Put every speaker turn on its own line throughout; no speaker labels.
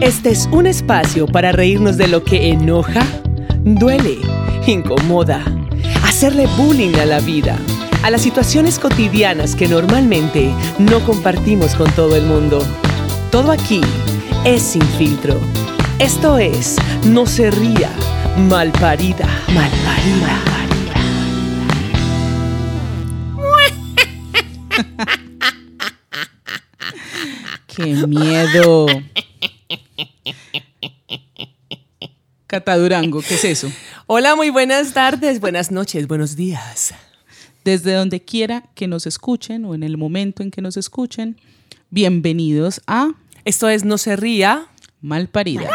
Este es un espacio para reírnos de lo que enoja, duele, incomoda, hacerle bullying a la vida, a las situaciones cotidianas que normalmente no compartimos con todo el mundo. Todo aquí es sin filtro. Esto es No se ría, malparida, malparida.
¡Qué miedo! Cata Durango, ¿qué es eso?
Hola, muy buenas tardes, buenas noches, buenos días.
Desde donde quiera que nos escuchen o en el momento en que nos escuchen, bienvenidos a
Esto es No se ría.
Malparida.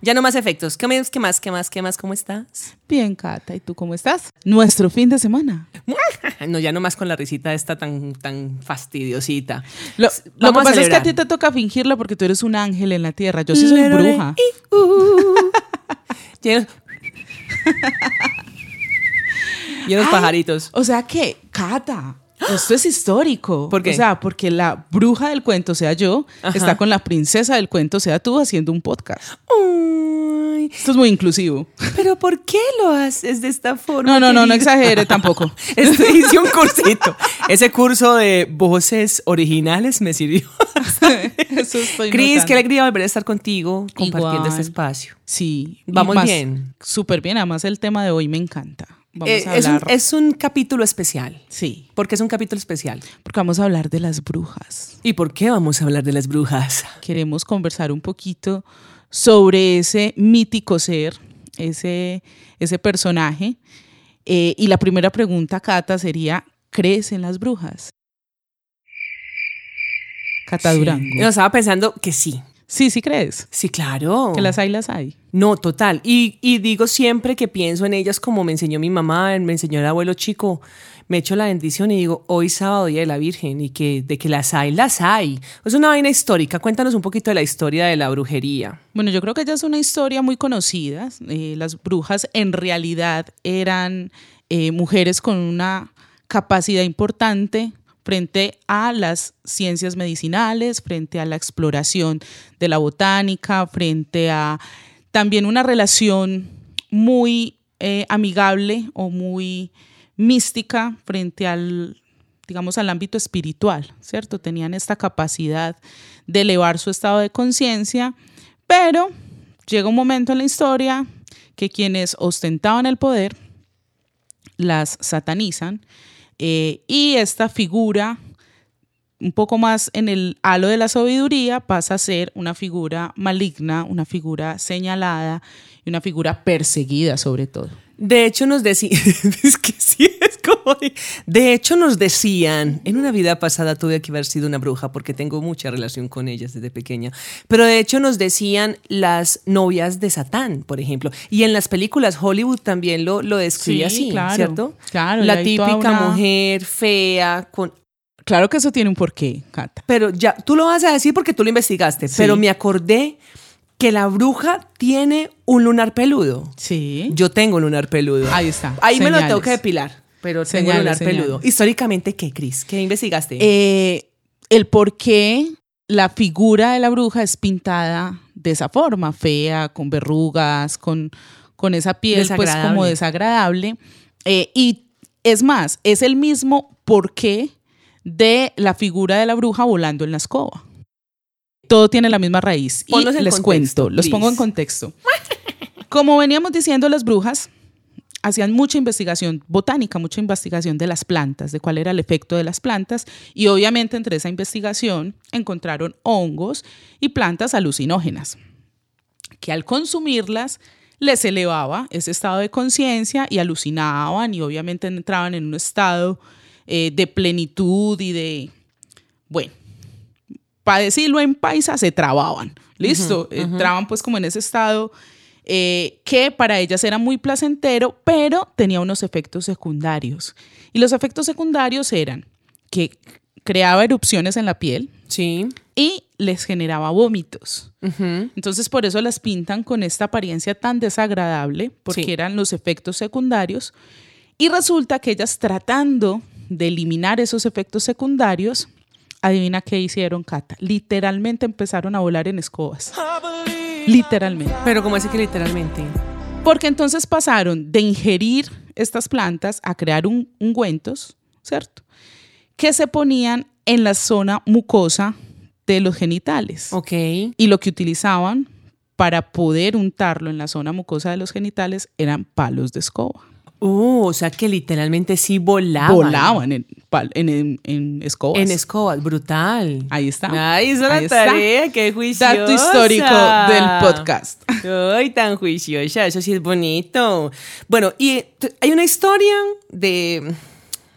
Ya no más efectos. ¿Qué más, qué más, qué más, qué más? ¿Cómo estás?
Bien, Cata, ¿y tú cómo estás? Nuestro fin de semana.
No, ya no más con la risita esta tan, tan fastidiosita.
Lo, lo que pasa es que a ti te toca fingirla porque tú eres un ángel en la tierra. Yo sí soy
Lerole,
bruja.
y, uh. Llenos pajaritos.
O sea que, Cata, esto es histórico.
¿Por qué?
O sea, porque la bruja del cuento, sea yo,
Ajá.
está con la princesa del cuento, sea tú, haciendo un podcast. Esto es muy inclusivo.
pero ¿por qué lo haces de esta forma?
No, no, no, no exagere tampoco.
Este, hice un cursito. Ese curso de voces originales me sirvió.
Eso estoy
Cris, qué alegría volver a estar contigo compartiendo
Igual.
este espacio.
Sí.
Vamos
más-
bien.
Súper bien. Además, el tema de hoy me encanta. Vamos
Eh,
a
es, un, es un capítulo especial.
Sí,
¿Por qué es un capítulo especial?
porque vamos a hablar de las brujas.
¿Y por qué vamos a hablar de las brujas?
Queremos conversar un poquito sobre ese mítico ser, ese, ese personaje. Eh, y la primera pregunta, Cata, sería: ¿crees en las brujas? Cata Durango.
Yo estaba pensando que sí.
Sí, sí crees.
Sí, claro.
Que las hay, las hay.
No, total. Y, y digo siempre que pienso en ellas como me enseñó mi mamá, me enseñó el abuelo chico. Me echo la bendición y digo, hoy sábado, Día de la Virgen, y que de que las hay, las hay. Es una vaina histórica. Cuéntanos un poquito de la historia de la brujería.
Bueno, yo creo que ya es una historia muy conocida. Eh, las brujas en realidad eran eh, mujeres con una capacidad importante frente a las ciencias medicinales, frente a la exploración de la botánica, frente a también una relación muy eh, amigable o muy mística frente al digamos, al ámbito espiritual, ¿cierto? Tenían esta capacidad de elevar su estado de conciencia, pero llega un momento en la historia que quienes ostentaban el poder las satanizan eh, y esta figura, un poco más en el halo de la sabiduría, pasa a ser una figura maligna, una figura señalada y una figura perseguida sobre todo.
De hecho, nos decían, es que sí, es como, de, de hecho nos decían, en una vida pasada tuve que haber sido una bruja porque tengo mucha relación con ellas desde pequeña, pero de hecho nos decían las novias de Satán, por ejemplo, y en las películas Hollywood también lo, lo describe
Sí,
así,
claro,
¿cierto?
claro,
La típica
una-
mujer fea, con...
Claro que eso tiene un porqué, Cata.
Pero ya, tú lo vas a decir porque tú lo investigaste,
Sí.
pero me acordé que la bruja tiene un lunar peludo.
Sí.
Yo tengo un lunar peludo.
Ahí está,
Ahí me lo tengo que depilar. Pero tengo un lunar
señales.
peludo. Históricamente, ¿qué, Cris? ¿Qué investigaste?
Eh, el por qué la figura de la bruja es pintada de esa forma, fea, con verrugas, con, con esa piel pues como
Desagradable.
Eh, y es más, es el mismo porqué de la figura de la bruja volando en la escoba. Todo tiene la misma raíz.
Ponlos
y les
contexto,
cuento, los pongo en contexto. Como veníamos diciendo, las brujas hacían mucha investigación botánica, mucha investigación de las plantas, de cuál era el efecto de las plantas, y obviamente entre esa investigación encontraron hongos y plantas alucinógenas, que al consumirlas les elevaba ese estado de conciencia y alucinaban y obviamente entraban en un estado eh, de plenitud y de, bueno, para decirlo en paisa, se trababan, listo, entraban pues como en ese estado eh, que para ellas era muy placentero, pero tenía unos efectos secundarios. Y los efectos secundarios eran que creaba erupciones en la piel
Sí.
y les generaba vómitos.
Ujú.
Entonces por eso las pintan con esta apariencia tan desagradable, porque
Sí.
eran los efectos secundarios. Y resulta que ellas tratando de eliminar esos efectos secundarios, adivina qué hicieron, Cata. Literalmente empezaron a volar en escobas. Literalmente.
Pero como así que literalmente.
Porque entonces pasaron de ingerir estas plantas a crear un, ungüentos, ¿cierto? Que se ponían en la zona mucosa de los genitales.
Ok.
Y lo que utilizaban para poder untarlo en la zona mucosa de los genitales eran palos de escoba.
Uh, o sea que literalmente sí volaban.
Volaban en, en, en- en escobas.
En escobas, brutal.
Ahí está.
Ay, hizo la
Ahí está.
tarea, qué juiciosa.
Dato histórico del podcast.
Ay, tan juiciosa, eso sí es bonito. Bueno, y hay una historia de,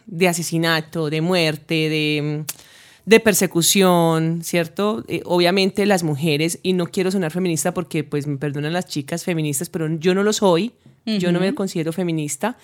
de asesinato, de muerte, de, de persecución, ¿cierto? Eh, obviamente las mujeres, y no quiero sonar feminista porque pues me perdonan las chicas feministas, pero yo no lo soy, yo no me considero feminista,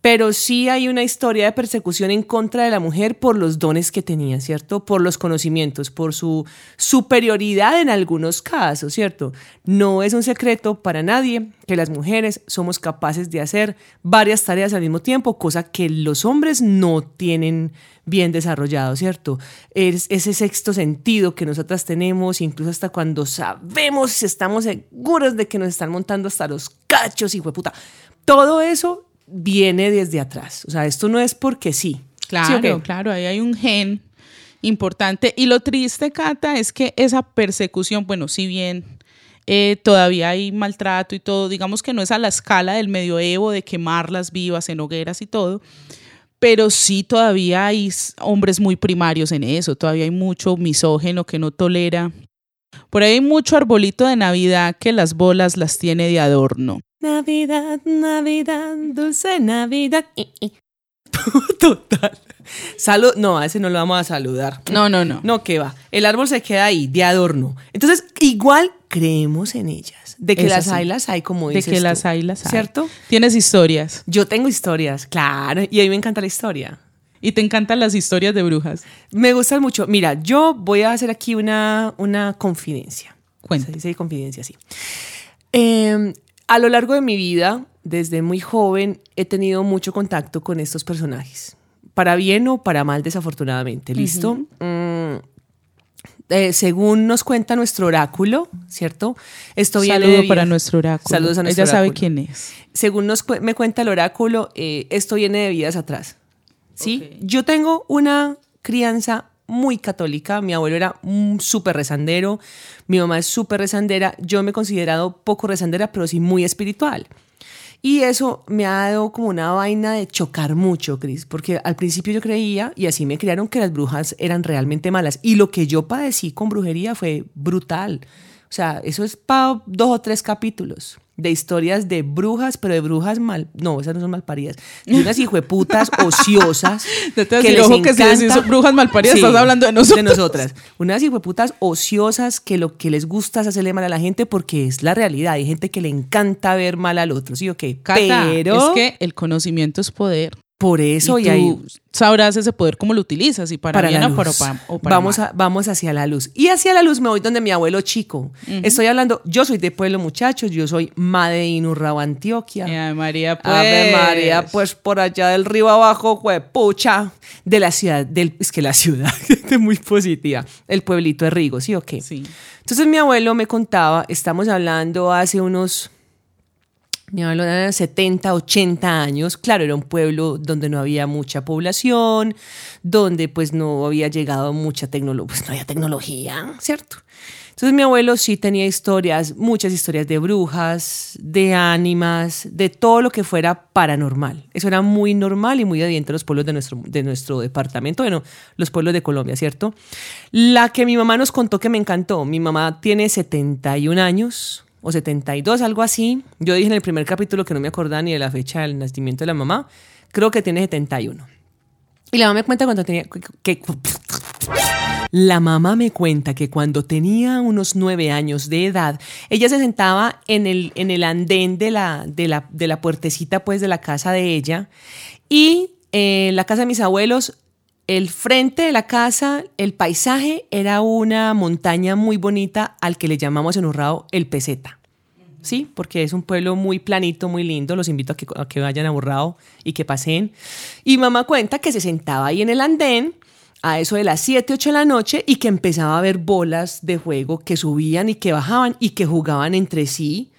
pero sí hay una historia de persecución en contra de la mujer por los dones que tenía, ¿cierto? Por los conocimientos, por su superioridad en algunos casos, ¿cierto? No es un secreto para nadie que las mujeres somos capaces de hacer varias tareas al mismo tiempo, cosa que los hombres no tienen bien desarrollado, ¿cierto? Es ese sexto sentido que nosotras tenemos, incluso hasta cuando sabemos estamos seguros de que nos están montando hasta los cachos y puta. Todo eso viene desde atrás. O sea, esto no es porque sí.
Claro, claro, ahí hay un gen importante. Y lo triste, Cata, es que esa persecución, bueno, si bien eh, todavía hay maltrato y todo, digamos que no es a la escala del medioevo de quemarlas vivas en hogueras y todo, pero sí todavía hay hombres muy primarios en eso, todavía hay mucho misógeno que no tolera. Por ahí hay mucho arbolito de Navidad que las bolas las tiene de adorno.
Navidad, Navidad, dulce Navidad. Total. Salud. No, a ese no lo vamos a saludar.
No, no, no.
No, que va. El árbol se queda ahí, de adorno. Entonces, igual creemos en ellas. De que
Es
las
así.
hay, las hay, como
de
dices
que las hay, las hay.
¿Cierto?
Tienes historias.
Yo tengo historias, claro. Y a mí me encanta la historia.
Y te encantan las historias de brujas.
Me gustan mucho. Mira, yo voy a hacer aquí una, una confidencia.
Cuenta.
Se dice confidencia, sí. Eh, a lo largo de mi vida, desde muy joven, he tenido mucho contacto con estos personajes. Para bien o para mal, desafortunadamente. ¿Listo? Mm, eh, según nos cuenta nuestro oráculo, ¿cierto? Esto viene
Saludo
de-
para nuestro oráculo.
Saludos a nuestro
Ella sabe quién es.
según nos cu- me cuenta el oráculo, eh, esto viene de vidas atrás. ¿Sí? Yo tengo una crianza muy católica. Mi abuelo era súper rezandero. Mi mamá es súper rezandera. Yo me he considerado poco rezandera, pero sí muy espiritual. Y eso me ha dado como una vaina de chocar mucho, Cris, porque al principio yo creía, y así me criaron, que las brujas eran realmente malas. Y lo que yo padecí con brujería fue brutal. O sea, eso es para dos o tres capítulos de historias de brujas, pero de brujas mal. No, esas no son malparidas. De unas hijueputas ociosas.
Te te a decir, ojo que si decís brujas malparidas, estás hablando de nosotros.
De nosotras. Unas hijueputas ociosas que lo que les gusta es hacerle mal a la gente porque es la realidad. Hay gente que le encanta ver mal al otro, ¿sí o qué?
Cata,
pero
es que el conocimiento es poder.
Por eso
y
y, ahí
tú sabrás ese poder cómo lo utilizas, y para,
para
bien
la
o para,
luz.
pa- o para
vamos,
mal.
a, vamos hacia la luz. Y hacia la luz me voy donde mi abuelo chico. Estoy hablando, yo soy de pueblo, muchachos, yo soy Made in Urrao, Antioquia.
Ave María, pues.
Ave María, pues por allá del río abajo, pucha, de la ciudad, del, es que la ciudad, es muy positiva, el pueblito de Rigo, ¿sí o qué?
Sí.
Entonces mi abuelo me contaba, estamos hablando hace unos, mi abuelo era 70, 80 años, claro, era un pueblo donde no había mucha población, donde pues no había llegado mucha tecnología, pues no tecnología, ¿cierto? Entonces mi abuelo sí tenía historias, muchas historias de brujas, de ánimas, de todo lo que fuera paranormal. Eso era muy normal y muy evidente en los pueblos de nuestro, de nuestro departamento, bueno, los pueblos de Colombia, ¿cierto? La que mi mamá nos contó que me encantó, mi mamá tiene 71 años o 72, algo así. Yo dije en el primer capítulo que no me acordaba ni de la fecha del nacimiento de la mamá, creo que tiene 71. Y la mamá me cuenta cuando tenía... la mamá me cuenta que cuando tenía unos nueve años de edad, ella se sentaba en el, en el andén de la, de, la, de la puertecita pues de la casa de ella y eh, la casa de mis abuelos, el frente de la casa, el paisaje era una montaña muy bonita al que le llamamos en Urrao el Peseta. Sí, porque es un pueblo muy planito, muy lindo. Los invito a que, vayan a Urrao y que pasen. Y mamá cuenta que se sentaba ahí en el andén a eso de las 7, 8 de la noche y que empezaba a haber bolas de juego que subían y que bajaban y que jugaban entre sí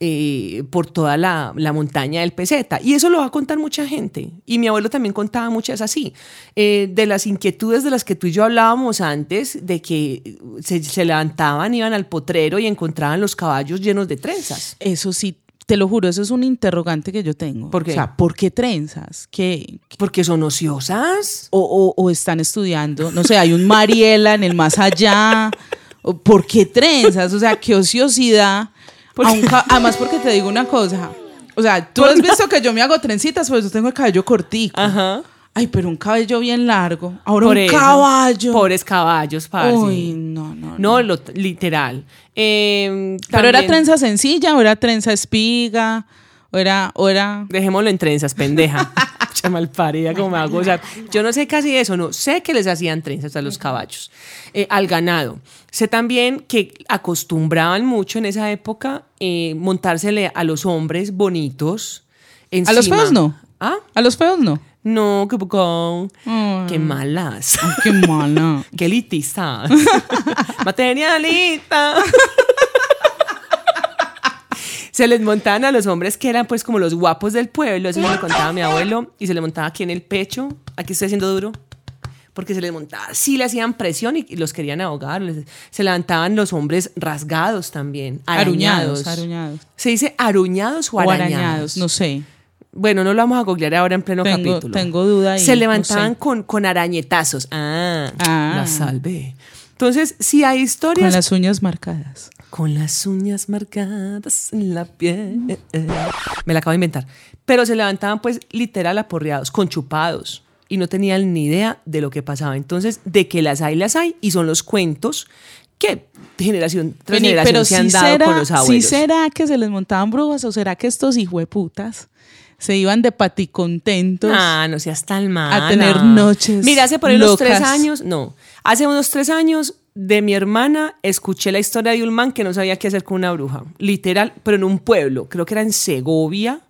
eh, por toda la, la, montaña del peseta. Y eso lo va a contar mucha gente. Y mi abuelo también contaba muchas así. Eh, de las inquietudes de las que tú y yo hablábamos antes, de que se, se levantaban, iban al potrero y encontraban los caballos llenos de trenzas.
Eso sí, te lo juro, eso es un interrogante que yo tengo.
¿Por qué?
O sea, ¿por qué trenzas? ¿Qué,
Porque son ociosas.
o, o- o están estudiando? No sé, hay un Mariela en el más allá. o ¿Por qué trenzas? O sea, qué ociosidad. Un Además, porque te digo una cosa. O sea, tú has visto que yo me hago trencitas, pues yo tengo el cabello cortico.
Ajá.
Ay, pero un cabello bien largo. Ahora
Por
un
eso.
caballo.
Pobres caballos, parce.
Uy, no, no, no.
No, lo, literal. Eh,
Pero era trenza sencilla, o era trenza espiga, o era, o era.
Dejémoslo en trenzas, pendeja. Mucha malparida, como me va a gozar. Yo no sé casi eso, no. Sé que les hacían trenzas a los caballos, eh, al ganado. Sé también que acostumbraban mucho en esa época eh, montársele a los hombres bonitos.
A los feos no.
¿Ah?
A los feos no.
No, qué poco.
Ay.
Qué malas.
Ay, qué mala.
Qué elitistas. Materialista. Se les montaban a los hombres que eran pues como los guapos del pueblo, eso me lo contaba mi abuelo, y se les montaba aquí en el pecho, aquí estoy haciendo duro, porque se les montaba, sí le hacían presión y, y los querían ahogar, les- se levantaban los hombres rasgados también, arañados.
Aruñados, aruñados.
¿Se dice aruñados o
O
arañados?
arañados, no sé.
Bueno, no lo vamos a googlear ahora en pleno
Tengo-
capítulo.
tengo duda ahí,
Se
no
levantaban
sé.
con, con arañetazos. Ah,
Ah.
la salvé. Entonces, si hay
Con
historias
las uñas marcadas.
Con las uñas marcadas en la piel. Me la acabo de inventar. Pero se levantaban pues literal aporreados, con chupados. Y no tenían ni idea de lo que pasaba. Entonces, de que las hay, las hay. Y son los cuentos que generación tras
Vení,
generación
pero
se han
sí
dado
será,
con los
sí
abuelos.
será que se les montaban brujas o será que estos hijueputas se iban de paticontentos.
Ah, no seas tan mala.
a tener noches
Mira, hace por ahí unos tres años, no, hace unos tres años de mi hermana escuché la historia de un man que no sabía qué hacer con una bruja, literal, pero en un pueblo, creo que era en Segovia,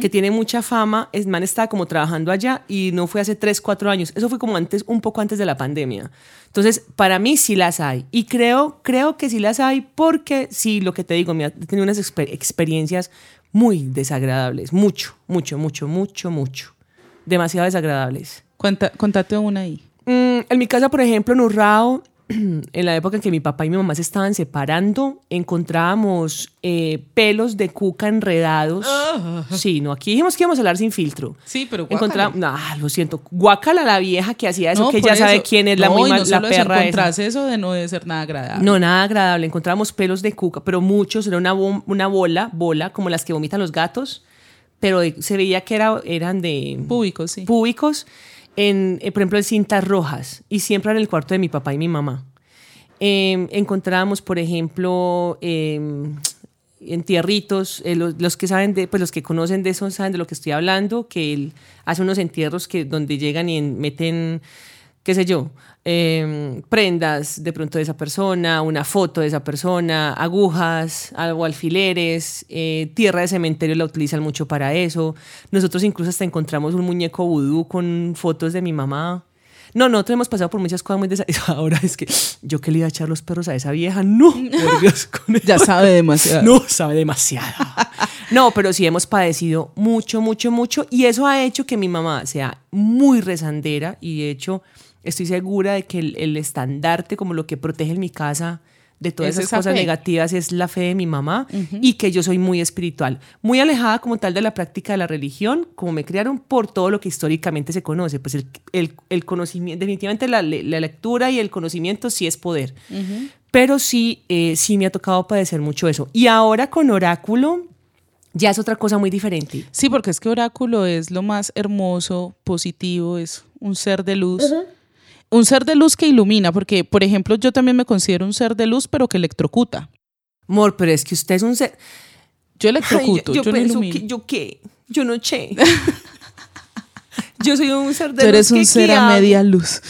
que tiene mucha fama. El man estaba como trabajando allá y no fue hace tres, cuatro años. Eso fue como antes, un poco antes de la pandemia. Entonces, para mí sí las hay. Y creo, creo que sí las hay porque sí, lo que te digo, me ha tenido unas exper- experiencias muy desagradables. Mucho, mucho, mucho, mucho, mucho. Demasiado desagradables.
Cuenta, contate una ahí.
Mm, en mi casa, por ejemplo, en Urrao, en la época en que mi papá y mi mamá se estaban separando, encontrábamos eh, pelos de cuca enredados. Sí, no, aquí dijimos que íbamos a hablar sin filtro.
Sí, pero
Encontramos, no, lo siento, guacala la vieja que hacía eso,
No,
que ya sabe quién es la,
no,
muy
y
mal-
no
la
solo
perra
eso de no debe ser nada agradable.
No, nada agradable. Encontramos pelos de cuca, pero muchos. Era una, una bola, bola, como las que vomitan los gatos, pero de- se veía que era, eran de
Públicos, sí.
públicos, en, eh, por ejemplo, en cintas rojas, y siempre en el cuarto de mi papá y mi mamá. Eh, encontrábamos, por ejemplo, entierritos, eh, los, los que saben de, pues los que conocen de eso saben de lo que estoy hablando, que él hace unos entierros que donde llegan y en- meten, qué sé yo, eh, prendas de pronto de esa persona, una foto de esa persona, agujas, algo alfileres, eh, tierra de cementerio la utilizan mucho para eso. Nosotros incluso hasta encontramos un muñeco vudú con fotos de mi mamá. No, nosotros hemos pasado por muchas cosas muy desagradables. Ahora es que yo que le iba a echar los perros a esa vieja, no, por Dios, con
Ya sabe demasiado.
no, sabe demasiado. No, pero sí hemos padecido mucho, mucho, mucho. Y eso ha hecho que mi mamá sea muy rezandera. Y de hecho, estoy segura de que el, el estandarte, como lo que protege en mi casa de todas
Es
esas
esa
cosas
fe.
negativas, es la fe de mi mamá. Y que yo soy muy espiritual. Muy alejada como tal de la práctica de la religión, como me criaron por todo lo que históricamente se conoce. Pues el, el- el conocimiento, definitivamente la, la lectura y el conocimiento sí es poder. Pero sí, eh, sí me ha tocado padecer mucho eso. Y ahora con Oráculo ya es otra cosa muy diferente.
Sí, porque es que Oráculo es lo más hermoso, positivo, es un ser de luz. Un ser de luz que ilumina, porque, por ejemplo, yo también me considero un ser de luz, pero que electrocuta.
Amor, pero es que usted es un ser...
Yo
Ay,
electrocuto, yo, no
pienso que- ¿Yo qué? Yo no sé. yo soy un ser de
Tú eres
luz
un
que
ser
¿qué
a media luz.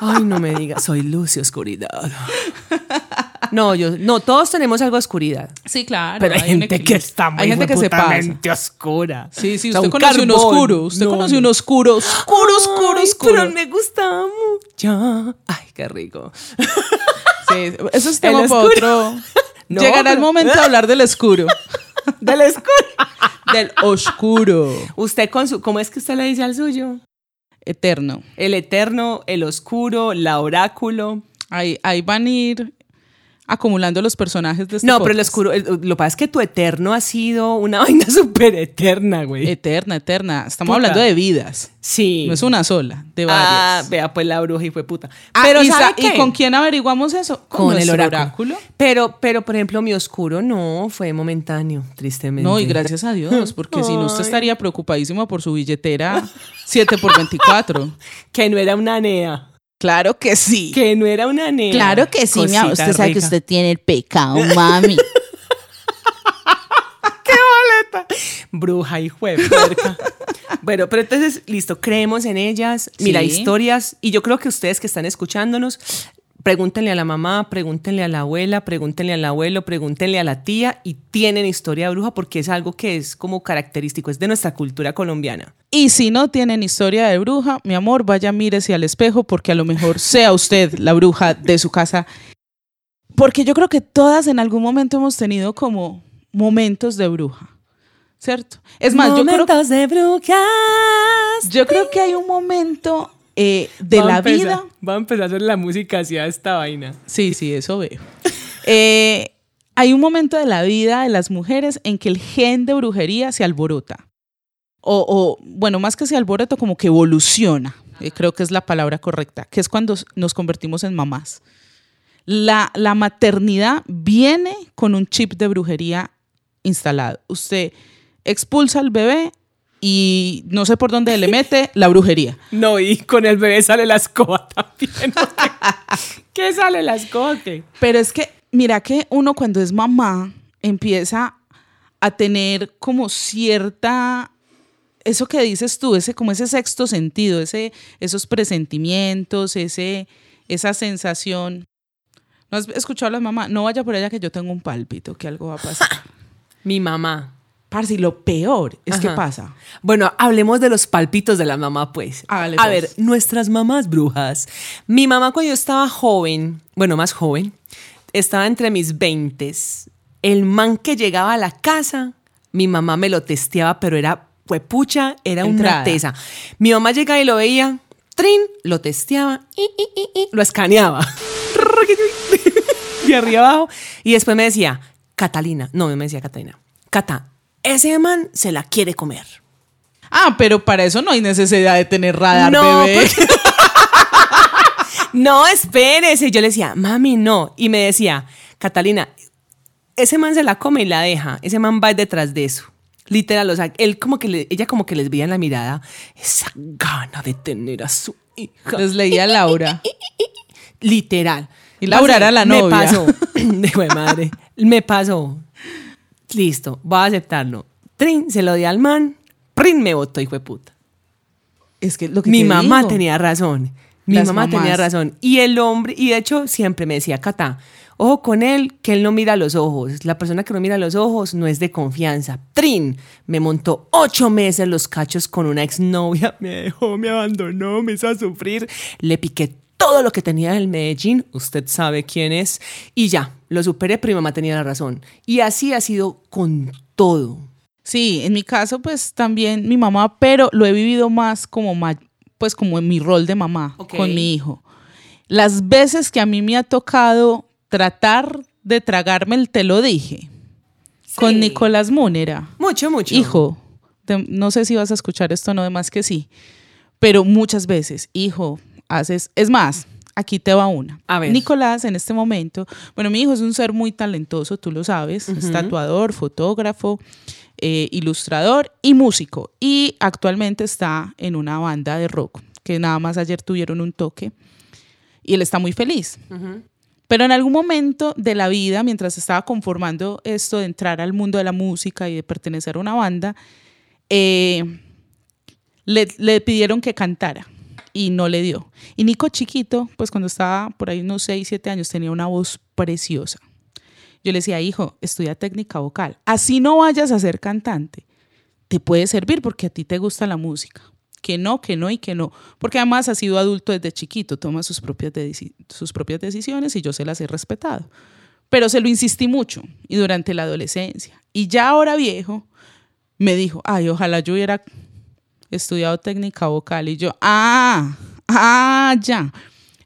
Ay, no me digas, soy luz y oscuridad. No, yo, no, todos tenemos algo de oscuridad.
Sí, claro.
Pero hay,
un
gente que está muy
Hay gente que se pasa.
oscura.
Sí, sí,
O sea,
usted
un
conoce un
carbón.
oscuro. Usted
No,
conoce
no.
un oscuro, oscuro, oscuro,
Ay,
oscuro.
Pero me gusta mucho. Ay, qué rico.
Sí, eso es tema para
oscuro.
otro.
No,
Llegará el momento de hablar del oscuro.
Del oscuro.
del oscuro.
Usted con su, ¿cómo es que usted le dice al suyo?
Eterno.
El eterno, el oscuro, la oráculo.
Ahí, ahí van a ir acumulando los personajes de este
No, pero el oscuro, el- lo que pasa es que tu eterno ha sido una vaina súper eterna, güey.
Eterna, eterna. Estamos
Puta.
hablando de vidas.
sí.
No es una sola, de
Ah,
varias.
vea, pues la bruja y fue puta.
Ah,
pero
¿y,
¿sabe
sa-
qué?
¿y con quién averiguamos eso?
Con el oráculo. Pero, pero, por ejemplo, mi oscuro no fue momentáneo, tristemente.
No, y gracias a Dios, porque si no usted estaría preocupadísimo por su billetera 7 por 24
Que no era una nea.
Claro que sí.
Que no era una nea.
Claro que sí, mi amor. Usted sabe que usted tiene el pecado, mami.
Bruja y puerca. bueno, pero entonces, listo, creemos en ellas. Mira,
Sí.
historias. Y yo creo que ustedes que están escuchándonos, pregúntenle a la mamá, pregúntenle a la abuela, pregúntenle al abuelo, pregúntenle a la tía y tienen historia de bruja porque es algo que es como característico, es de nuestra cultura colombiana.
Y si no tienen historia de bruja, mi amor, vaya mírese al espejo porque a lo mejor sea usted la bruja de su casa. Porque yo creo que todas en algún momento hemos tenido como momentos de bruja, ¿cierto? Es más, yo creo,
Momentos de brujas.
yo creo que hay un momento eh, de la
empezar-
vida.
Va a empezar a hacer la música hacia esta vaina.
Sí, sí, eso veo. Eh, hay un momento de la vida de las mujeres en que el gen de brujería se alborota. O, o, bueno, más que se alborota, como que evoluciona. eh, creo que es la palabra correcta, que es cuando nos convertimos en mamás. La, la maternidad viene con un chip de brujería instalado. Usted expulsa al bebé y no sé por dónde le mete la brujería.
No, y con el bebé sale la escoba también. ¿Qué sale la escoba? qué?
Pero es que, mira que uno cuando es mamá empieza a tener como cierta, eso que dices tú, ese como ese sexto sentido, ese, esos presentimientos, ese, esa sensación. ¿No has escuchado a la mamá? No vaya por allá que yo tengo un pálpito, que algo va a pasar.
Mi mamá.
Parce, y lo peor es que pasa.
Bueno, hablemos de los palpitos de la mamá, pues.
Hágale,
a
pues.
ver, nuestras mamás brujas. Mi mamá cuando yo estaba joven, bueno, más joven, estaba entre mis veintes. El man que llegaba a la casa, mi mamá me lo testeaba, pero era pucha, era
Entrada.
una tesa. Mi mamá llegaba y lo veía, trin, lo testeaba, y, y, y, y, lo escaneaba. de arriba abajo. Y después me decía, Catalina, no me decía Catalina, Cata, ese man se la quiere comer.
Ah, pero para eso no hay necesidad de tener radar,
No,
bebé.
porque- No, espérese. Yo le decía, mami, no. Y me decía, Catalina, ese man se la come y la deja. Ese man va detrás de eso. Literal, o sea, él como que le- ella como que les veía en la mirada esa gana de tener a su hija.
Les leía Laura.
Literal.
Y Laura era la
Me
novia.
pasó. De madre. Me pasó. Listo, voy a aceptarlo. Trin, se lo di al man. Prin, me votó, hijo de puta.
Es que lo que
Mi
te
mamá
digo.
tenía razón. Mi
Las
mamá
mamás.
tenía razón. Y el hombre, y de hecho siempre me decía, Cata, ojo con él, que él no mira los ojos. La persona que no mira los ojos no es de confianza. Trin, me montó ocho meses los cachos con una exnovia. Me dejó, me abandonó, me hizo sufrir. Le piqué todo lo que tenía del Medellín. Usted sabe quién es. Y ya, lo superé, pero mi mamá tenía la razón. Y así ha sido con todo.
Sí, en mi caso, pues también mi mamá, pero lo he vivido más como, pues como en mi rol de mamá con mi hijo. Las veces que a mí me ha tocado tratar de tragarme el te lo dije con Nicolás Múnera.
Mucho, mucho.
Hijo, no sé si vas a escuchar esto, no de más que sí, pero muchas veces, hijo, haces, es más, aquí te va una.
A ver.
Nicolás en este momento, bueno, mi hijo es un ser muy talentoso, tú lo sabes, es tatuador, fotógrafo, eh, ilustrador y músico. Y actualmente está en una banda de rock, que nada más ayer tuvieron un toque, y él está muy feliz. Pero en algún momento de la vida, mientras estaba conformando esto de entrar al mundo de la música y de pertenecer a una banda, eh, le, le pidieron que cantara. Y no le dio. Y Nico chiquito, pues cuando estaba por ahí unos 6, 7 años, tenía una voz preciosa. Yo le decía, hijo, estudia técnica vocal. Así no vayas a ser cantante. Te puede servir porque a ti te gusta la música. Que no, que no y que no. Porque además ha sido adulto desde chiquito, toma sus propias, sus propias decisiones y yo se las he respetado. Pero se lo insistí mucho y durante la adolescencia. Y ya ahora viejo, me dijo, ay, ojalá yo hubiera estudiado técnica vocal. Y yo, ah, ah, ya.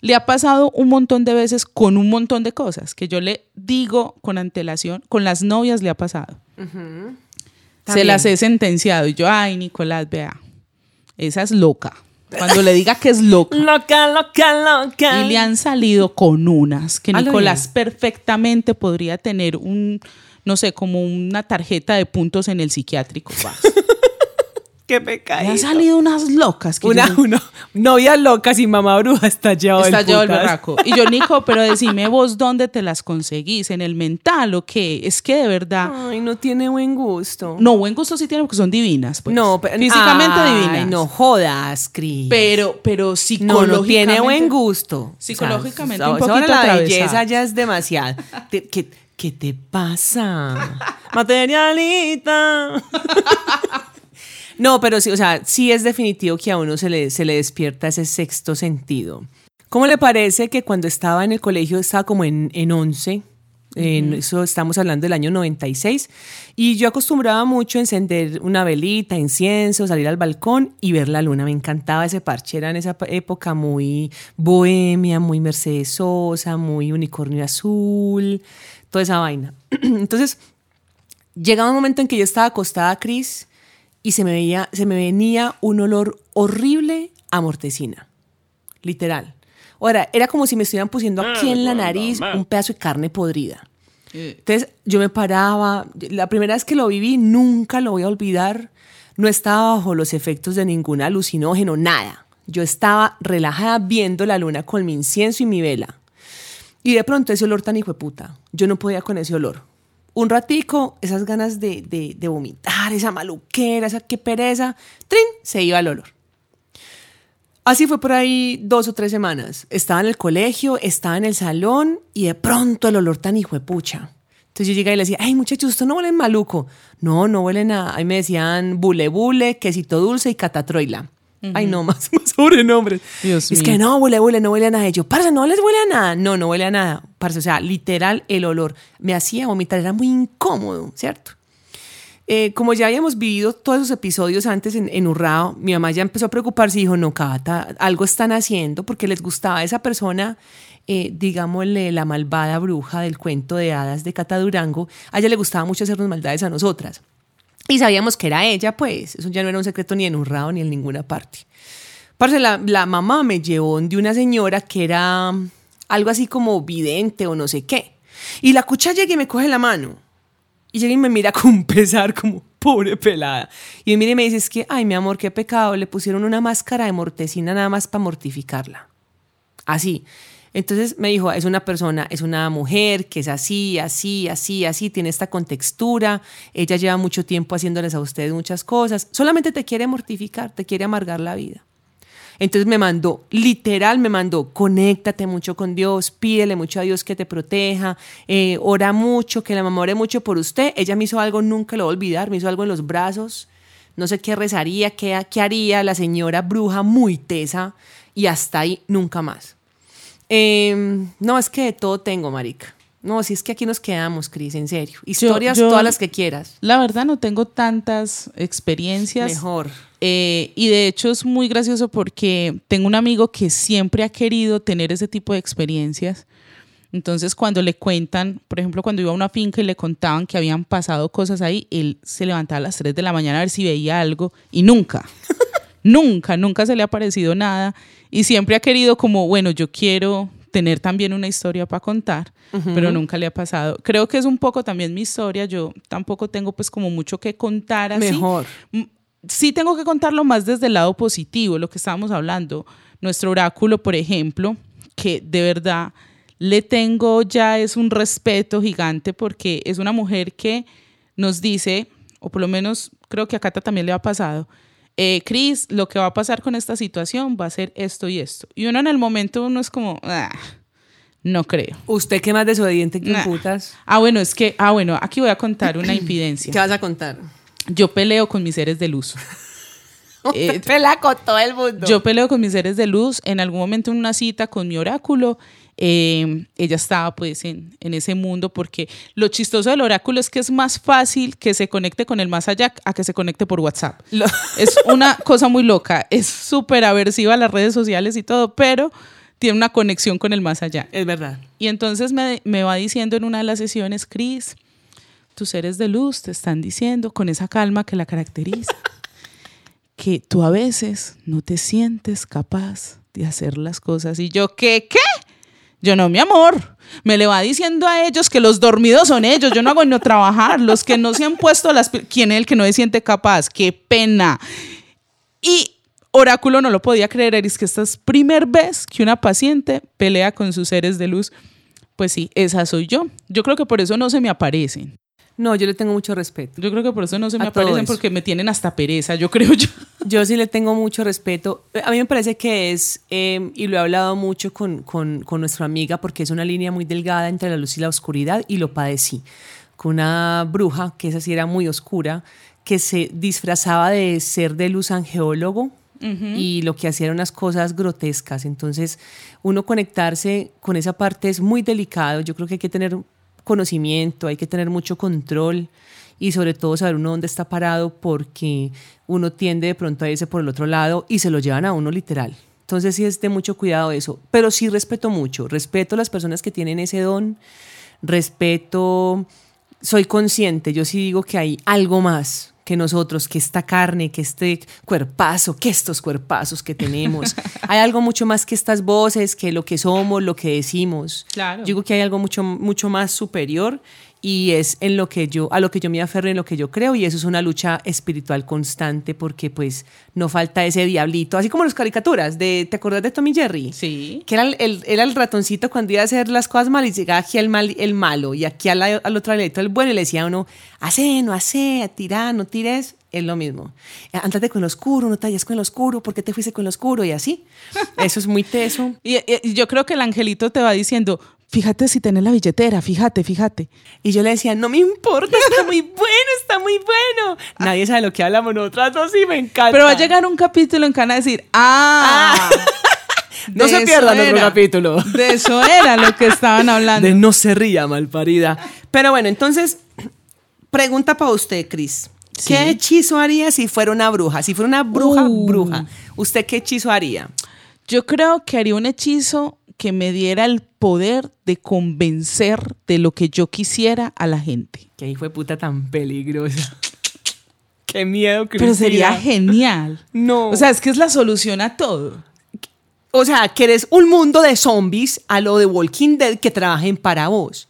Le ha pasado un montón de veces con un montón de cosas que yo le digo con antelación, con las novias le ha pasado. Se las he sentenciado y yo, ay, Nicolás, vea, esa es loca. Cuando le diga que es loca.
loca, loca, loca.
Y le han salido con unas que Nicolás perfectamente podría tener un, no sé, como una tarjeta de puntos en el psiquiátrico.
Qué pecado.
Le han salido unas locas. Que
una,
yo,
uno, novias locas y mamá bruja está llevado
está
el
llevado el
putas.
berraco. Y yo, Nico, pero decime vos dónde te las conseguís, en el mental o qué. Es que de verdad.
Ay, no tiene buen gusto.
No, buen gusto sí tiene porque son divinas. Pues.
No, pero
físicamente
ay,
divinas.
no jodas, Cris.
Pero, pero
no,
psicológicamente.
no tiene buen gusto.
Psicológicamente
O sea,
un
ahora
poquito
la belleza ya es demasiado. Te- ¿Qué, qué te pasa? Materialita. No, pero sí, o sea, sí es definitivo que a uno se le, se le despierta ese sexto sentido. ¿Cómo le parece que cuando estaba en el colegio estaba como en, en 11? En eso estamos hablando del año 96. Y yo acostumbraba mucho a encender una velita, incienso, salir al balcón y ver la luna. Me encantaba ese parche. Era en esa época muy bohemia, muy Mercedes Sosa, muy unicornio azul, toda esa vaina. Entonces, llegaba un momento en que yo estaba acostada, Cris, y se me, veía, se me venía un olor horrible a mortecina. Literal. Ahora, era como si me estuvieran pusiendo aquí en la nariz un pedazo de carne podrida. Entonces yo me paraba, la primera vez que lo viví, nunca lo voy a olvidar, no estaba bajo los efectos de ningún alucinógeno, nada. Yo estaba relajada viendo la luna con mi incienso y mi vela. Y de pronto ese olor tan hijo de puta, yo no podía con ese olor. Un ratico, esas ganas de, de, vomitar, esa maluquera, esa qué pereza, ¡trin! se iba el olor. Así fue por ahí dos o tres semanas. Estaba en el colegio, estaba en el salón y de pronto el olor tan hijo de pucha. Entonces yo llegué y le decía, ay muchachos, ¿esto no huele maluco? No, no huele nada. Ahí me decían bule bule, quesito dulce y catatroila. Ay, no, más, más sobrenombres.
Dios
es
mío.
que no, huele, huele, no huele a nada. Y yo, parce, no les huele a nada. No, no huele a nada. Parce, o sea, literal, el olor me hacía vomitar. Era muy incómodo, ¿cierto? Eh, como ya habíamos vivido todos esos episodios antes en, en Urrao, mi mamá ya empezó a preocuparse y dijo, no, Cata, algo están haciendo porque les gustaba a esa persona, eh, digámosle, la malvada bruja del cuento de hadas de Cata Durango, a ella le gustaba mucho hacernos maldades a nosotras. Y sabíamos que era ella, pues, eso ya no era un secreto ni en Urrao ni en ninguna parte. Parce, la, la mamá me llevó de una señora que era algo así como vidente o no sé qué. Y la cucha llega y me coge la mano. Y llega y me mira con un pesar como pobre pelada. Y mira y me dice, es que, ay, mi amor, qué pecado, le pusieron una máscara de mortecina nada más para mortificarla. Así. Entonces me dijo, es una persona, es una mujer que es así, así, así, así, tiene esta contextura, ella lleva mucho tiempo haciéndoles a ustedes muchas cosas, solamente te quiere mortificar, te quiere amargar la vida. Entonces me mandó, literal me mandó, conéctate mucho con Dios, pídele mucho a Dios que te proteja, eh, ora mucho, que la mamá ore mucho por usted. Ella me hizo algo, nunca lo voy a olvidar, me hizo algo en los brazos, no sé qué rezaría, qué, qué haría la señora bruja muy tesa y hasta ahí nunca más. Eh, no, es que de todo tengo, marica. No, si es que aquí nos quedamos, Cris, en serio. Historias
yo-
todas las que quieras.
La verdad no tengo tantas experiencias.
Mejor.
Eh, y de hecho es muy gracioso porque tengo un amigo que siempre ha querido tener ese tipo de experiencias. Entonces cuando le cuentan, por ejemplo, cuando iba a una finca y le contaban que habían pasado cosas ahí, él se levantaba a las 3 de la mañana a ver si veía algo y nunca, nunca, nunca se le ha parecido nada. Y siempre ha querido como, bueno, yo quiero tener también una historia para contar, pero nunca le ha pasado. Creo que es un poco también mi historia, yo tampoco tengo pues como mucho que contar así
Mejor.
sí tengo que contarlo más desde el lado positivo, lo que estábamos hablando. Nuestro oráculo, por ejemplo, que de verdad le tengo ya es un respeto gigante porque es una mujer que nos dice, o por lo menos creo que a Cata también le ha pasado, eh, Cris, lo que va a pasar con esta situación va a ser esto y esto. Y uno en el momento, uno es como, "Ah, no creo.
¿Usted qué más desobediente que
Nah.
putas?
Ah, bueno, es que, ah, bueno, aquí voy a contar una infidencia.
¿Qué vas a contar?
Yo peleo con mis seres de luz. Eh,
pela con todo el mundo.
Yo peleo con mis seres de luz. En algún momento en una cita con mi oráculo, eh, ella estaba pues en, en ese mundo porque lo chistoso del oráculo es que es más fácil que se conecte con el más allá a que se conecte por WhatsApp.
Lo-
Es una cosa muy loca. Es súper aversiva a las redes sociales y todo, pero tiene una conexión con el más allá.
Es verdad.
Y entonces me, me va diciendo en una de las sesiones, Cris, tus seres de luz te están diciendo con esa calma que la caracteriza, que tú a veces no te sientes capaz de hacer las cosas. Y yo, ¿qué? ¿Qué? Yo no, mi amor. Me le va diciendo a ellos que los dormidos son ellos. Yo no hago no trabajar. Los que no se han puesto las... ¿Quién es el que no se siente capaz? ¡Qué pena! Y Oráculo no lo podía creer, es que esta es primer vez que una paciente pelea con sus seres de luz. Pues sí, esa soy yo. Yo creo que por eso no se me aparecen.
No, yo le tengo mucho respeto.
Yo creo que por eso no se me aparecen porque me tienen hasta pereza, yo creo yo.
Yo sí le tengo mucho respeto. A mí me parece que es, eh, y lo he hablado mucho con, con, con nuestra amiga, porque es una línea muy delgada entre la luz y la oscuridad, y lo padecí. Con una bruja, que esa sí era muy oscura, que se disfrazaba de ser de luz angeólogo, y lo que hacía eran unas cosas grotescas. Entonces, uno conectarse con esa parte es muy delicado. Yo creo que hay que tener conocimiento, hay que tener mucho control y sobre todo saber uno dónde está parado porque uno tiende de pronto a irse por el otro lado y se lo llevan a uno literal. Entonces sí es de mucho cuidado eso, pero sí respeto mucho, respeto a las personas que tienen ese don, respeto, soy consciente, yo sí digo que hay algo más que nosotros, que esta carne, que este cuerpazo, que estos cuerpazos que tenemos. hay algo mucho más que estas voces, que lo que somos, lo que decimos.
Claro.
Digo que hay algo mucho, mucho más superior y es en lo que yo, a lo que yo me aferro, en lo que yo creo y eso es una lucha espiritual constante porque pues no falta ese diablito, así como las caricaturas de, ¿te acuerdas de Tommy Jerry?
Sí.
Que era el, el- era el ratoncito cuando iba a hacer las cosas mal y llegaba aquí el, mal, el malo y aquí al, al otro ladito el bueno y le decía a uno, hace, no hace, tira, no tires, es lo mismo. Andate con el oscuro, no te vayas con el oscuro, ¿por qué te fuiste con el oscuro? Y así. Eso es muy teso.
Y yo creo que el angelito te va diciendo, fíjate si tenés la billetera, fíjate, fíjate.
Y yo le decía, no me importa, está muy bueno, está muy bueno. Nadie sabe lo que hablamos nosotras dos y me encanta.
Pero va a llegar un capítulo en Cana a decir, ah,
No
de
se pierdan otro capítulo.
De eso era lo que estaban hablando.
De no se ría, malparida. Pero bueno, entonces, pregunta para usted, Cris. ¿Qué
Sí.
hechizo haría si fuera una bruja? Si fuera una bruja,
Uh.
bruja. ¿Usted qué hechizo haría?
Yo creo que haría un hechizo que me diera el poder de convencer de lo que yo quisiera a la gente.
Qué hijo de puta tan peligrosa. Qué miedo, Cris.
Pero sería genial.
No.
O sea, es que es la solución a todo.
O sea, que eres un mundo de zombies a lo de Walking Dead que trabajen para vos.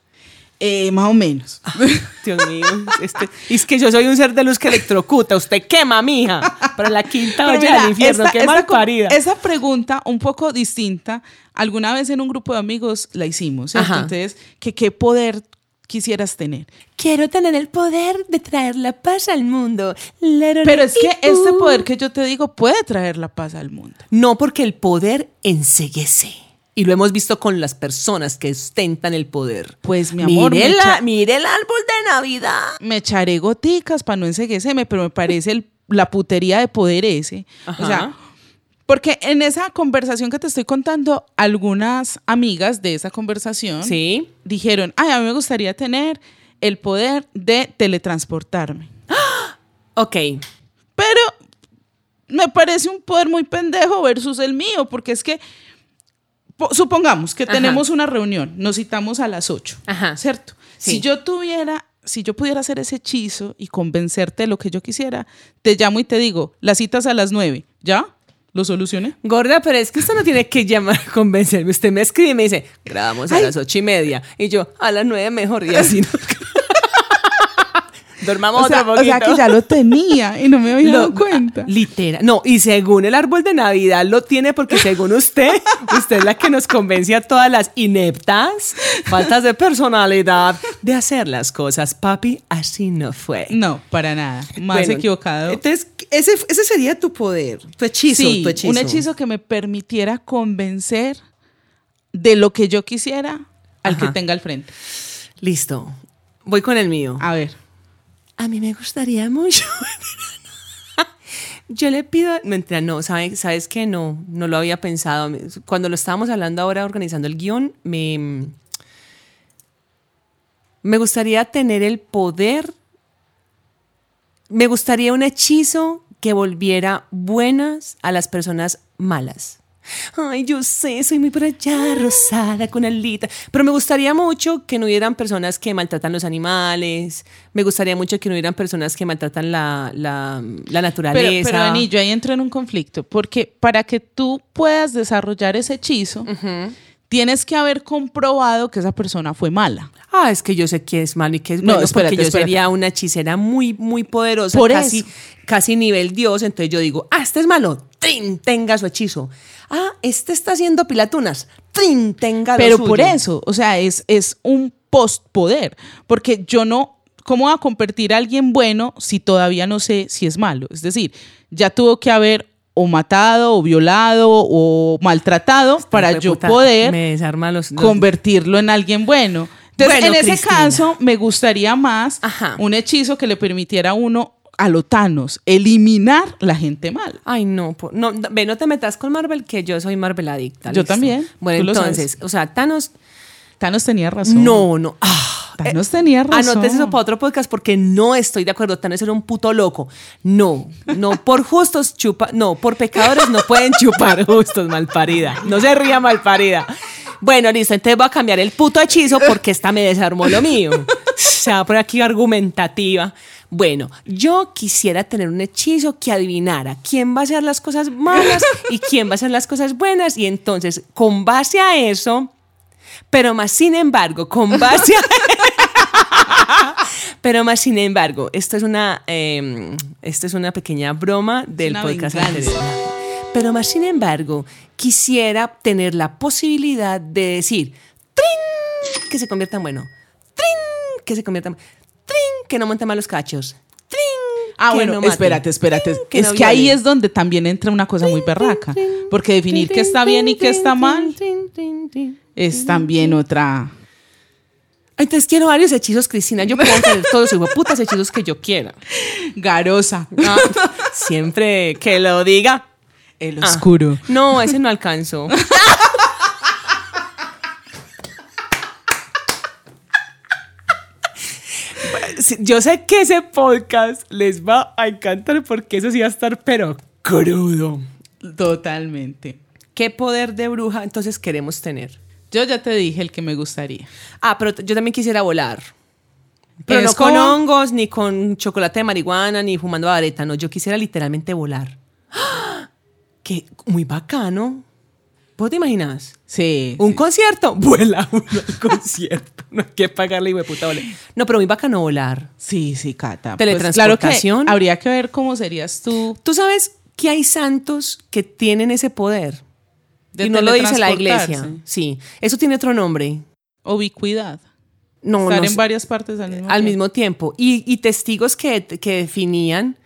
Eh, más o menos.
Dios mío, este, y es que yo soy un ser de luz que electrocuta. Usted quema, mija. Para la quinta olla del infierno.
esta-
qué
esta
mal
co-
parida.
Esa pregunta, un poco distinta, alguna vez en un grupo de amigos la hicimos. Entonces, que qué poder quisieras tener.
Quiero tener el poder de traer la paz al mundo.
Pero es que este poder que yo te digo puede traer la paz al mundo.
No, porque el poder enseguece. Y lo hemos visto con las personas que ostentan el poder.
Pues, mi amor,
Mire, la- mire el árbol de Navidad.
me echaré goticas para no enseguecerme, pero me parece el- la putería de poder ese.
Ajá.
O sea, porque en esa conversación que te estoy contando, algunas amigas de esa conversación
Sí.
dijeron, ay, a mí me gustaría tener el poder de teletransportarme.
Ok.
Pero me parece un poder muy pendejo versus el mío, porque es que, supongamos que
Ajá.
tenemos una reunión, nos citamos a las 8,
Ajá.
¿cierto?
Sí.
Si yo tuviera, si yo pudiera hacer ese hechizo y convencerte de lo que yo quisiera, te llamo y te digo, las citas a las 9, ¿ya? ¿Lo solucioné?
Gorda, pero es que usted no tiene que llamar a convencerme. Usted me escribe y me dice, grabamos a
Ay.
las ocho y media. Y yo, a las nueve mejor. Y así no. Dormamos
O sea,
otro
o sea
poquito.
que ya lo tenía y no me había dado cuenta.
Literal. No, y según el árbol de Navidad lo tiene porque según usted, usted es la que nos convence a todas las ineptas, faltas de personalidad, de hacer las cosas. Papi, así no fue.
No, para nada. Más
Bueno,
equivocado.
Entonces, ese, ese sería tu poder, tu hechizo,
sí,
tu hechizo.
un hechizo que me permitiera convencer de lo que yo quisiera al que
Ajá.
tenga al frente.
Listo. Voy con el mío.
A ver.
A mí me gustaría mucho. Yo le pido, mentira, no, ¿sabes, sabes que no, no lo había pensado. Cuando lo estábamos hablando ahora, organizando el guion, me, me gustaría tener el poder, me gustaría un hechizo que volviera buenas a las personas malas. Ay, yo sé, soy muy por allá, rosada, con alita. Pero me gustaría mucho que no hubieran personas que maltratan los animales. Me gustaría mucho que no hubieran personas que maltratan la, la, la
Pero,
naturaleza.
pero Ani, yo ahí entro en un conflicto, porque para que tú puedas desarrollar ese hechizo, tienes que haber comprobado que esa persona fue mala.
Ah, es que yo sé que es malo y que es
No,
bueno,
espérate,
porque yo
espérate.
sería una hechicera muy, muy poderosa,
Por
casi,
eso.
casi nivel Dios. Entonces yo digo, ah, este es malo, ¡trin! tenga su hechizo. Ah, este está haciendo pilatunas, ¡trin! tenga lo
Pero
suyo.
por eso, o sea, es, es un post-poder, porque yo no, ¿cómo voy a convertir a alguien bueno si todavía no sé si es malo? Es decir, ya tuvo que haber o matado, o violado, o maltratado para yo poder
los, los-
convertirlo en alguien bueno. Entonces,
Bueno,
en ese
Cristina.
caso, me gustaría más
Ajá.
un hechizo que le permitiera a uno, a los Thanos, eliminar la gente mala.
Ay, no, po- no, ve, no te metas con Marvel, que yo soy Marvel adicta.
Yo
listo.
también,
Bueno, entonces, o sea, Thanos,
Thanos tenía razón.
no, no. ah,
Thanos tenía razón.
Anotes eso para otro podcast porque no estoy de acuerdo. Thanos era un puto loco. No, no, por justos chupa, no, por pecadores no pueden chupar justos, malparida. No se ría malparida. Bueno, listo, entonces voy a cambiar el puto hechizo porque esta me desarmó lo mío. Se va por aquí argumentativa. Bueno, yo quisiera tener un hechizo que adivinara quién va a hacer las cosas malas y quién va a hacer las cosas buenas. Y entonces, con base a eso, pero más sin embargo, con base a pero más sin embargo, esto es una, eh, esto es una pequeña broma del
una
podcast anterior. Pero más sin embargo, quisiera tener la posibilidad de decir, ¡trin! que se convierta en bueno, ¡trin! que se convierta en ¡trin! que no monte malos cachos, ¡trin!
Ah, bueno,
no
espérate, espérate. es
no
que ahí es donde también entra una cosa muy berraca. Porque definir qué está bien y qué está mal. Es también otra.
Entonces quiero varios hechizos, Cristina. Yo puedo tener todos los putas hechizos que yo quiera.
Garosa.
Ah, siempre que lo diga.
El
Ah.
oscuro.
No, ese no alcanzó. Yo sé que ese podcast les va a encantar porque eso sí va a estar pero crudo.
Totalmente.
¿Qué poder de bruja entonces queremos tener?
Yo ya te dije el que me gustaría.
Ah, pero yo también quisiera volar. Pero
¿En
no con hongos, ni con chocolate de marihuana, ni fumando vareta. No, yo quisiera literalmente volar. ¡Ah! Que muy bacano. ¿Vos te imaginas?
Sí.
Un
sí.
concierto, vuela uno al concierto. No hay que pagarle, de puta, vole. No, pero muy bacano volar.
Sí, sí, Cata. Pues
Teletransportación.
claro que habría que ver cómo serías tú.
Tú sabes que hay santos que tienen ese poder.
De
y no lo dice la iglesia. Sí. Eso tiene otro nombre.
Ubicuidad.
No,
Estar
no
en varias partes al mismo
al
tiempo.
mismo tiempo. Y, y testigos que, que definían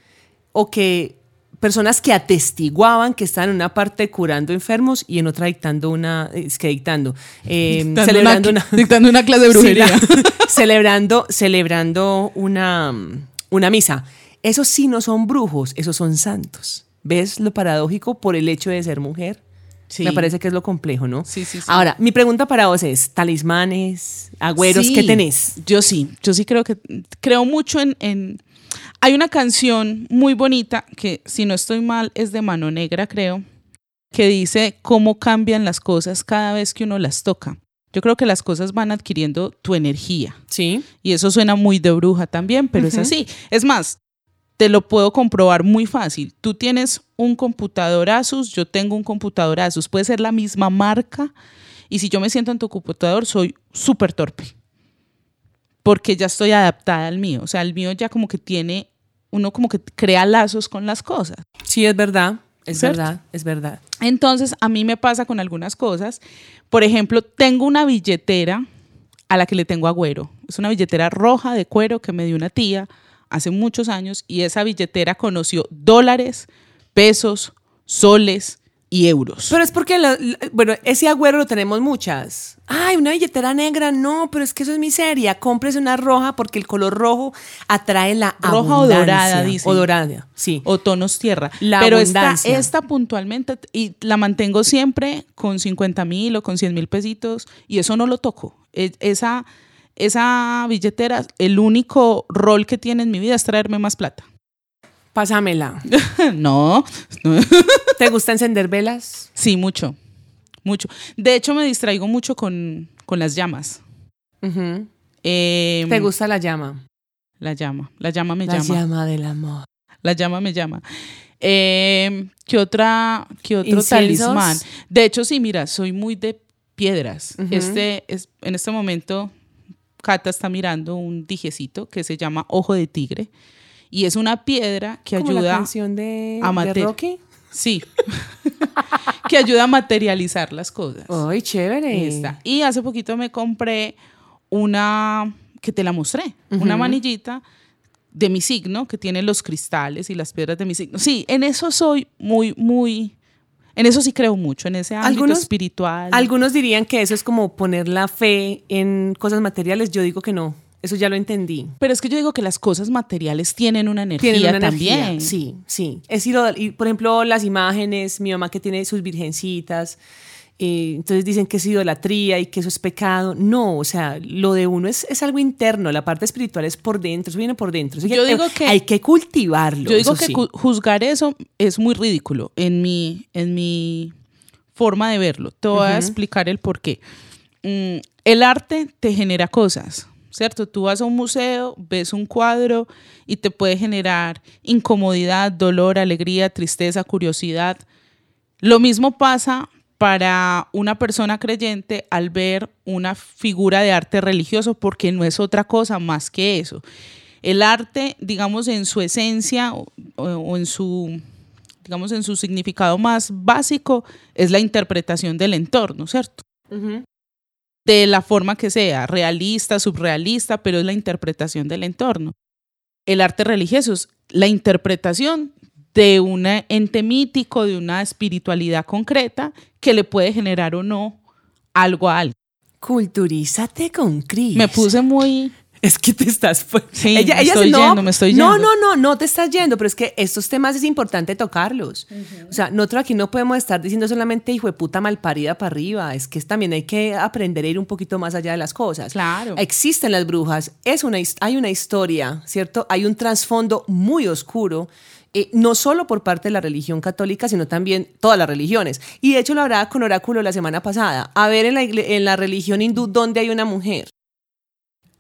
o que personas que atestiguaban que estaban en una parte curando enfermos y en otra dictando una, es que dictando, eh,
Dictando
celebrando
una,
una,
dictando una clase de
Sí,
brujería.
la- celebrando, celebrando una, una misa. Esos sí no son brujos, esos son santos. ¿Ves lo paradójico por el hecho de ser mujer?
Sí.
Me parece que es lo complejo, ¿no?
Sí, sí, sí.
Ahora, mi pregunta para vos es, talismanes, agüeros,
Sí,
¿qué tenés?
Yo sí, yo sí creo que creo mucho en, en- Hay una canción muy bonita que, si no estoy mal, es de Mano Negra, creo, que dice cómo cambian las cosas cada vez que uno las toca. Yo creo que las cosas van adquiriendo tu energía.
Sí.
Y eso suena muy de bruja también, pero es así. Es más, te lo puedo comprobar muy fácil. Tú tienes un computador Asus, yo tengo un computador Asus. Puede ser la misma marca. Y si yo me siento en tu computador, soy súper torpe. porque ya estoy adaptada al mío. O sea, el mío ya como que tiene, uno como que crea lazos con las cosas.
Sí, es verdad. Es
¿Cierto?
verdad, es verdad.
Entonces, a mí me pasa con algunas cosas. Por ejemplo, tengo una billetera a la que le tengo agüero. Es una billetera roja de cuero que me dio una tía hace muchos años y esa billetera conoció dólares, pesos, soles y euros.
Pero es porque, la- la- bueno, ese agüero lo tenemos muchas. Ay, una billetera negra, no, pero es que eso es miseria. Cómprese una roja porque el color rojo atrae la
Roja o
abundancia.
dorada, dicen.
O dorada, sí.
o tonos tierra.
La
Pero esta,
abundancia.
esta puntualmente, y la mantengo siempre con 50 mil o con 100 mil pesitos, y eso no lo toco. E- Esa, esa billetera, el único rol que tiene en mi vida es traerme más plata.
Pásamela.
no,
¿Te gusta encender velas?
sí, mucho, mucho. De hecho, me distraigo mucho con, con las llamas. Em,
¿Te gusta la llama?
La llama, la llama me
La
llama.
llama del amor.
La llama me llama. Eh, ¿Qué otra, qué otro
¿Inciensos?
talismán? De hecho, sí, mira, soy muy de piedras. Este es, en este momento, Cata está mirando un dijecito que se llama ojo de tigre. Y es una piedra que
Como la
ayuda.
canción de,
a
de
mate-
Rocky.
Sí. que ayuda a materializar las cosas.
Ay, chévere.
Esta. Y hace poquito me compré una que te la mostré, una manillita de mi signo que tiene los cristales y las piedras de mi signo. Sí, en eso soy muy, muy, en eso sí creo mucho, en ese ámbito
Algunos-
espiritual.
Algunos dirían que eso es como poner la fe en cosas materiales. Yo digo que no. Eso ya lo entendí.
Pero es que yo digo que las cosas materiales tienen una energía
Tienen una
también.
energía. Sí, sí. Es ir, por ejemplo, las imágenes, mi mamá que tiene sus virgencitas, eh, entonces dicen que es idolatría y que eso es pecado. No, o sea, lo de uno es, es algo interno, la parte espiritual es por dentro, eso viene por dentro.
Yo digo que-
hay que cultivarlo.
Yo digo
eso
que
sí.
juzgar eso es muy ridículo en mi, en mi forma de verlo. Te voy a explicar el por qué. Mm, el arte te genera cosas, ¿cierto? Tú vas a un museo, ves un cuadro y te puede generar incomodidad, dolor, alegría, tristeza, curiosidad. Lo mismo pasa para una persona creyente al ver una figura de arte religioso porque no es otra cosa más que eso. El arte, digamos, en su esencia o, o en su digamos en su significado más básico es la interpretación del entorno, ¿cierto?
Ujú.
de la forma que sea, realista, subrealista, pero es la interpretación del entorno. El arte religioso es la interpretación de un ente mítico, de una espiritualidad concreta que le puede generar o no algo a alguien.
Culturízate con Cris.
Me puse muy...
Es que te estás.
Sí, me estoy
no,
yendo, me estoy
No,
yendo.
no, no, no te estás yendo, pero es que estos temas es importante tocarlos. O sea, nosotros aquí no podemos estar diciendo solamente hijo de puta malparida para arriba. Es que es- también hay que aprender a ir un poquito más allá de las cosas.
Claro.
Existen las brujas, es una, hay una historia, ¿cierto? Hay un trasfondo muy oscuro. Eh, no solo por parte de la religión católica, sino también todas las religiones. Y de hecho lo hablaba con Oráculo la semana pasada. A ver en la, en la religión hindú dónde hay una mujer.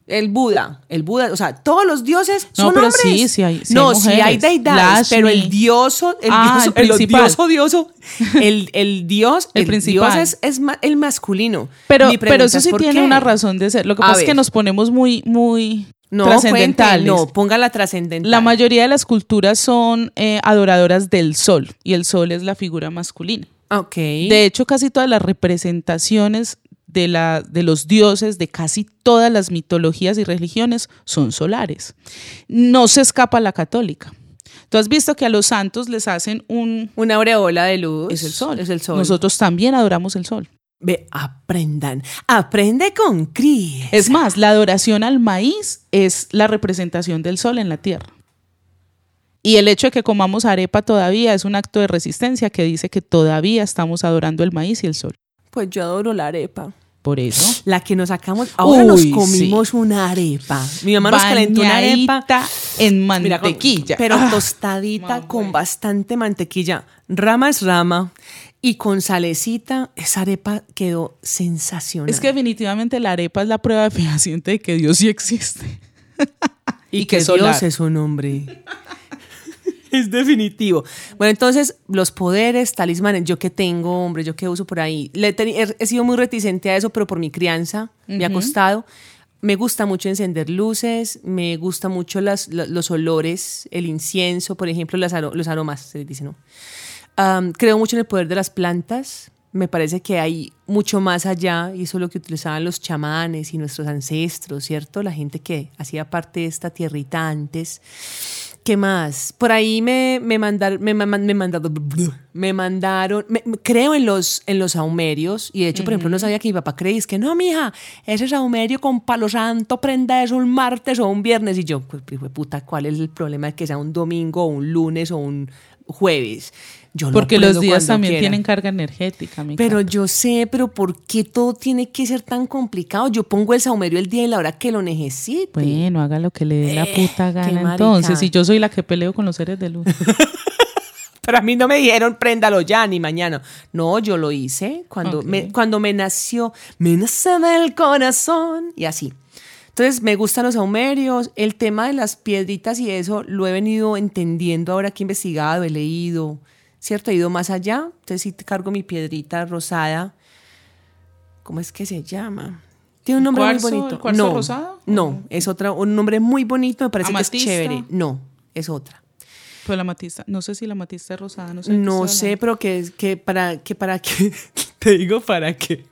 El Buda, el Buda, o sea, todos los dioses
No,
son
pero
hombres.
sí, sí hay- sí hay
no, sí hay deidades, pero el dioso, el
Ah,
dioso,
el
el,
principal.
dioso, dioso, el, el dios,
El
el,
principal.
dios es, es ma- el masculino.
Pero, pero eso
es,
sí
¿por
tiene
qué?
una razón de ser. Lo que
A
pasa es que nos ponemos muy, muy
no,
trascendentales.
cuente, no, ponga la trascendental.
La mayoría de las culturas son eh, adoradoras del sol y el sol es la figura masculina.
Ok.
De hecho, casi todas las representaciones de, la, de los dioses de casi todas las mitologías y religiones son solares. No se escapa la católica. Tú has visto que a los santos les hacen un...
Una aureola de luz.
Es el sol.
Es el sol.
Nosotros también adoramos el sol.
Ve, aprendan. Aprende con Cris.
Es más, la adoración al maíz es la representación del sol en la tierra. Y el hecho de que comamos arepa todavía es un acto de resistencia que dice que todavía estamos adorando el maíz y el sol.
Pues yo adoro la arepa.
Por eso.
La que nos sacamos. Ahora nos comimos una arepa. Mi mamá nos calentó una arepa.
En
Mira, con-
mantequilla.
pero
Ah,
tostadita
mamá,
con bastante mantequilla. Rama es rama. Y con salecita, esa arepa quedó sensacional.
Es que definitivamente la arepa es la prueba fehaciente de que Dios sí existe.
y,
y
que,
que.
Dios es un hombre. es definitivo. Bueno, entonces, los poderes, talismanes, yo que tengo, hombre, yo que uso por ahí. Le he, sido muy reticente a eso, pero por mi crianza me ha costado. me gusta mucho encender luces, me gusta mucho las, la- los olores, el incienso, por ejemplo, las los aromas, se les dice, ¿no? Creo mucho en el poder de las plantas. Me parece que hay mucho más allá, y eso es lo que utilizaban los chamanes y nuestros ancestros, ¿cierto? La gente que hacía parte de esta tierrita antes. ¿Qué más? Por ahí me, me mandaron, me, me mandaron, me mandaron, me- creo en los, en los saumerios, y de hecho, por ejemplo, no sabía que mi papá creía, es que no, mija, ese saumerio con palo santo prenda eso un martes o un viernes, y yo, pues, puta, ¿cuál es el problema de que sea un domingo o un lunes o un jueves? Yo
Porque los días también
quiera.
tienen carga energética, mi
Pero yo sé, pero ¿por qué todo tiene que ser tan complicado? Yo pongo el saumerio el día y la hora que lo necesite.
Bueno, haga lo que le dé la
Eh,
puta gana entonces. Si yo soy la que peleo con los seres de luz.
Pero a mí no me dijeron préndalo ya ni mañana. No, yo lo hice cuando, me, cuando me nació, me nace del corazón y así. Entonces me gustan los saumerios, el tema de las piedritas y eso lo he venido entendiendo ahora que he investigado, he leído, ¿cierto? He ido más allá. Entonces sí te cargo mi piedrita rosada. ¿Cómo es que se llama? Tiene un nombre
¿Cuarzo?
muy bonito.
¿El cuarzo
no,
rosado?
No, es otra, un nombre muy bonito, me parece que es chévere. No, es otra.
Pues la matista, no sé si la matista es rosada, no sé. qué
No sé, pero que, que para que para que te digo para qué.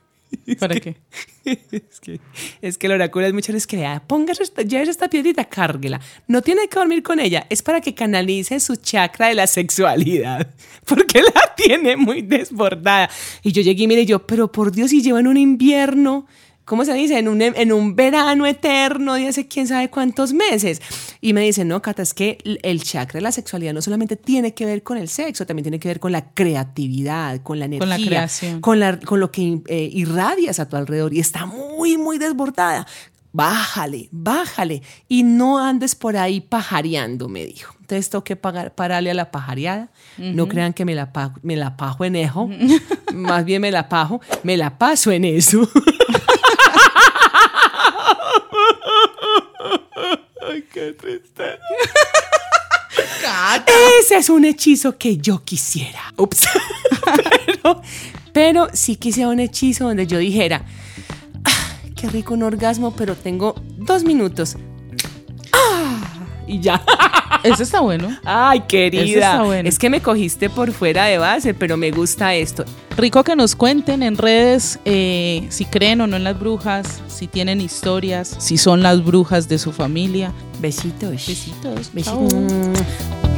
¿Para qué?
Es que, es que el oráculo es que ah, póngase esta, lleves esta piedrita, cárguela. No tiene que dormir con ella, es para que canalice su chakra de la sexualidad, porque la tiene muy desbordada. Y yo llegué y mire yo, pero por Dios, y lleva en un invierno, ¿cómo se dice? En un, en un verano eterno de hace quién sabe cuántos meses. Y me dice, no, Cata, es que el chakra de la sexualidad no solamente tiene que ver con el sexo, también tiene que ver con la creatividad, con la energía,
Con la creación.
con, la- con lo que eh, irradias a tu alrededor y está muy, muy desbordada. Bájale, bájale y no andes por ahí pajareando, me dijo. Entonces tengo que pagar, pararle a la pajareada. No crean que me la, me la pajo en eso. Más bien me la pajo, me la paso en eso. Ay, qué tristeza. Ese es un hechizo que yo quisiera. Ups. pero, pero sí quisiera un hechizo donde yo dijera, "Ah, qué rico un orgasmo, pero tengo dos minutos. Y ya.
Ese está bueno.
Ay, querida.
está bueno.
Es que me cogiste por fuera de base, pero me gusta esto.
Rico que nos cuenten en redes eh, si creen o no en las brujas, si tienen historias, si son las brujas de su familia.
Besitos.
Besitos.
Besitos.
chao.